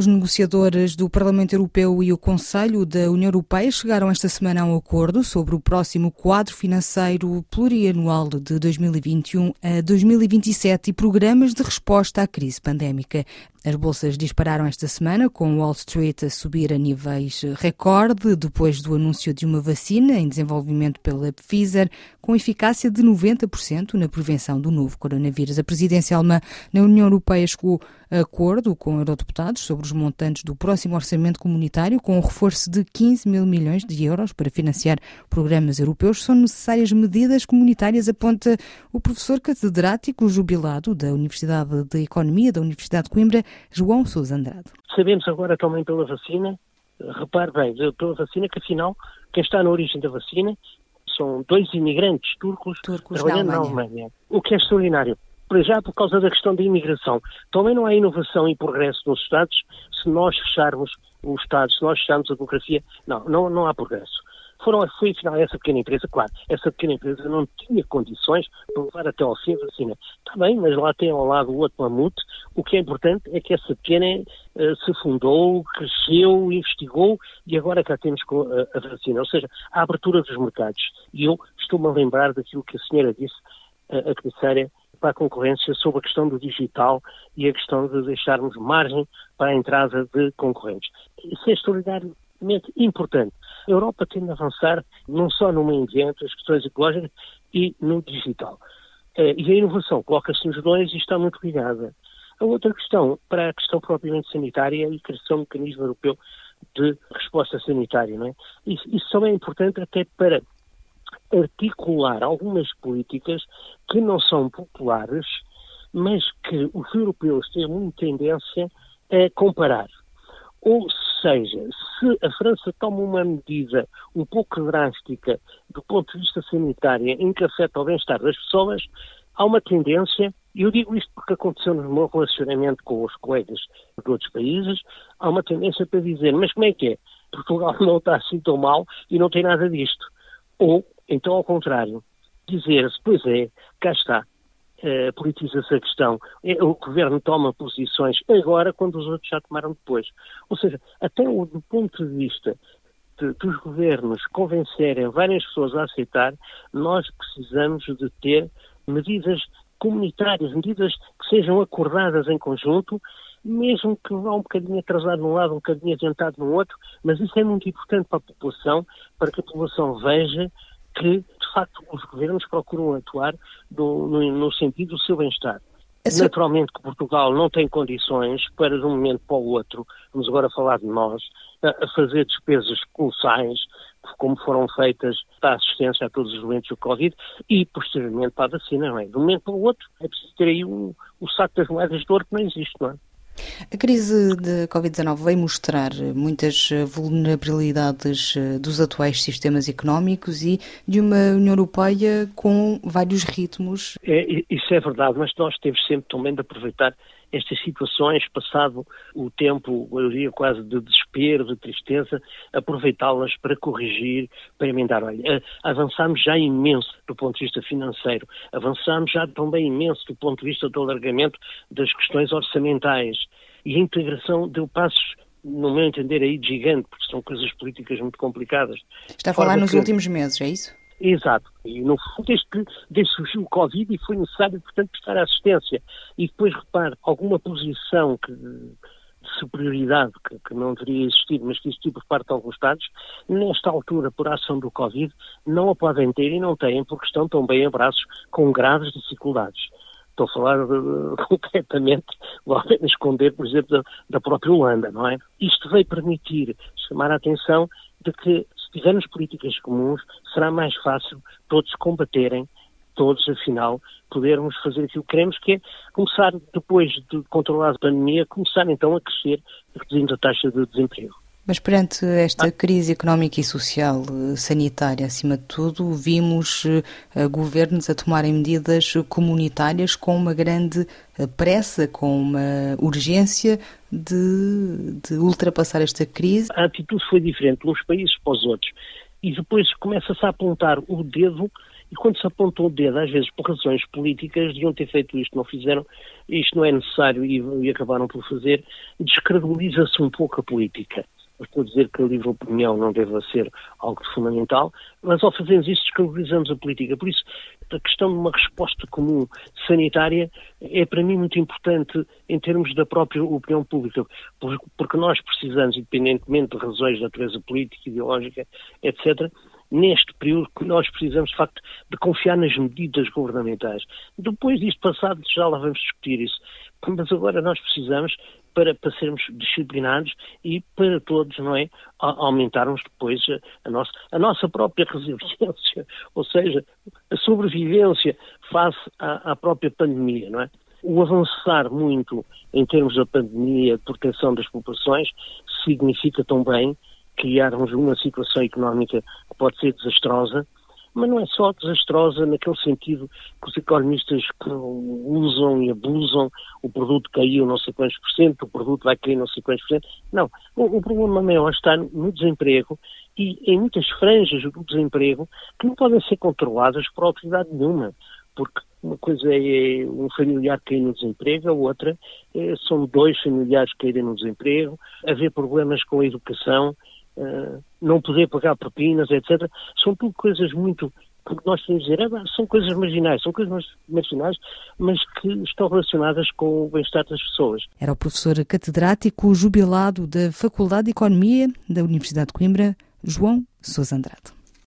Os negociadores do Parlamento Europeu e o Conselho da União Europeia chegaram esta semana a um acordo sobre o próximo quadro financeiro plurianual de 2021 a 2027 e programas de resposta à crise pandémica. As bolsas dispararam esta semana, com Wall Street a subir a níveis recorde depois do anúncio de uma vacina em desenvolvimento pela Pfizer, com eficácia de 90% na prevenção do novo coronavírus. A presidência alemã na União Europeia chegou a acordo com eurodeputados sobre os montantes do próximo orçamento comunitário, com um reforço de 15 mil milhões de euros para financiar programas europeus. São necessárias medidas comunitárias, aponta o professor catedrático jubilado da Universidade de Economia da Universidade de Coimbra, João Sousa Andrade. Sabemos agora também pela vacina, repare bem, pela vacina que afinal quem está na origem da vacina são dois imigrantes turcos, turcos trabalhando na Alemanha. na Alemanha. O que é extraordinário. Para já, por causa da questão da imigração. Também não há inovação e progresso nos Estados se nós fecharmos o Estado, se nós fecharmos a democracia. Não, não, não há progresso. Foram, foi afinal essa pequena empresa, claro, essa pequena empresa não tinha condições para levar até ao fim a vacina. Está bem, mas lá tem ao lado o outro mamute. O que é importante é que essa pequena uh, se fundou, cresceu, investigou e agora cá temos a, a vacina. Ou seja, a abertura dos mercados. E eu estou-me a lembrar daquilo que a senhora disse, a, a comissária, para a concorrência sobre a questão do digital e a questão de deixarmos margem para a entrada de concorrentes. Isso é extraordinário importante. A Europa tem de avançar não só no meio ambiente, as questões ecológicas e no digital. Eh, e a inovação coloca-se nos dois e está muito ligada. A outra questão, para a questão propriamente sanitária e criação do mecanismo europeu de resposta sanitária. Não é? Isso, isso também é importante até para articular algumas políticas que não são populares, mas que os europeus têm muita tendência a comparar. Ou seja, se a França toma uma medida um pouco drástica do ponto de vista sanitário em que afeta o bem-estar das pessoas, há uma tendência, e eu digo isto porque aconteceu no meu relacionamento com os colegas de outros países, há uma tendência para dizer, mas como é que é? Portugal não está assim tão mal e não tem nada disto. Ou, então, ao contrário, dizer-se, pois é, cá está, uh, politiza-se a questão. É, o governo toma posições agora quando os outros já tomaram depois. Ou seja, até o, do ponto de vista de, dos governos convencerem várias pessoas a aceitar, nós precisamos de ter medidas comunitárias, medidas que sejam acordadas em conjunto, mesmo que vá um bocadinho atrasado num lado, um bocadinho adiantado no outro, mas isso é muito importante para a população, para que a população veja que, de facto, os governos procuram atuar no, no, no sentido do seu bem-estar. Naturalmente que Portugal não tem condições para, de um momento para o outro, vamos agora falar de nós, a fazer despesas colossais, como foram feitas para a assistência a todos os doentes do Covid e, posteriormente, para a vacina, não é? De um momento para o outro, é preciso ter aí o, o saco das moedas de ouro que não existe, não é? A crise de Covid-19 veio mostrar muitas vulnerabilidades eh, dos atuais sistemas económicos e de uma União Europeia com vários ritmos. É, isso é verdade, mas nós temos sempre também de aproveitar estas situações, passado o tempo, eu diria quase de desespero, de tristeza, aproveitá-las para corrigir, para emendar. Olha, eh, avançámos já imenso do ponto de vista financeiro, avançámos já também imenso do ponto de vista do alargamento das questões orçamentais e a integração deu passos no meu entender, aí de gigante, porque são coisas políticas muito complicadas. Está a falar nos que... últimos meses, é isso? Exato. E no fundo, desde que desde surgiu o Covid e foi necessário, portanto, prestar assistência. E depois, repare, alguma posição que, de superioridade que, que, não deveria existir, mas que existiu por parte de alguns Estados, nesta altura, por ação do Covid, não a podem ter e não têm, porque estão também a braços com graves dificuldades. Estou a falar uh, concretamente, apenas esconder, por exemplo, da, da própria Holanda, não é? Isto veio permitir chamar a atenção de que se tivermos políticas comuns, será mais fácil todos combaterem, todos, afinal, podermos fazer aquilo que queremos, que é começar, depois de controlar a pandemia, começar então a crescer, reduzindo a taxa de desemprego. Mas perante esta ah. crise económica e social eh, sanitária, acima de tudo, vimos uh, governos a tomarem medidas comunitárias com uma grande eh, pressa, com uma urgência de, de ultrapassar esta crise. A atitude foi diferente de uns países para os outros. E depois começa-se a apontar o dedo E quando se apontou o dedo, às vezes por razões políticas, deviam ter feito isto, não fizeram, isto não é necessário e, e acabaram por fazer, descredibiliza-se um pouco a política. Estou a dizer que a livre opinião não deve ser algo fundamental, mas ao fazermos isso descredibilizamos a política. Por isso, a questão de uma resposta comum sanitária é para mim muito importante em termos da própria opinião pública, porque nós precisamos, independentemente de razões de natureza política, ideológica, etc., neste período que nós precisamos, de facto, de confiar nas medidas governamentais. Depois disto passado, já lá vamos discutir isso. Mas agora nós precisamos, para, para sermos disciplinados e para todos, não é, aumentarmos depois a, a, nossa, a nossa própria resiliência, ou seja, a sobrevivência face à, à própria pandemia, não é? O avançar muito em termos da pandemia, de proteção das populações, significa também criarmos uma situação económica que pode ser desastrosa, mas não é só desastrosa naquele sentido que os economistas usam e abusam, o produto caiu não sei quantos por cento, o produto vai cair não sei quantos por cento. Não, o, o problema maior está no desemprego e em muitas franjas do desemprego que não podem ser controladas por autoridade nenhuma, porque uma coisa é um familiar cair no desemprego, a outra é, são dois familiares caírem no desemprego, haver problemas com a educação, eh, não poder pagar propinas, etc. São tudo coisas muito porque nós temos dizer, é, são coisas marginais, são coisas marginais, mas que estão relacionadas com o bem-estar das pessoas. Era o professor catedrático jubilado da Faculdade de Economia da Universidade de Coimbra, João Sousa Andrade.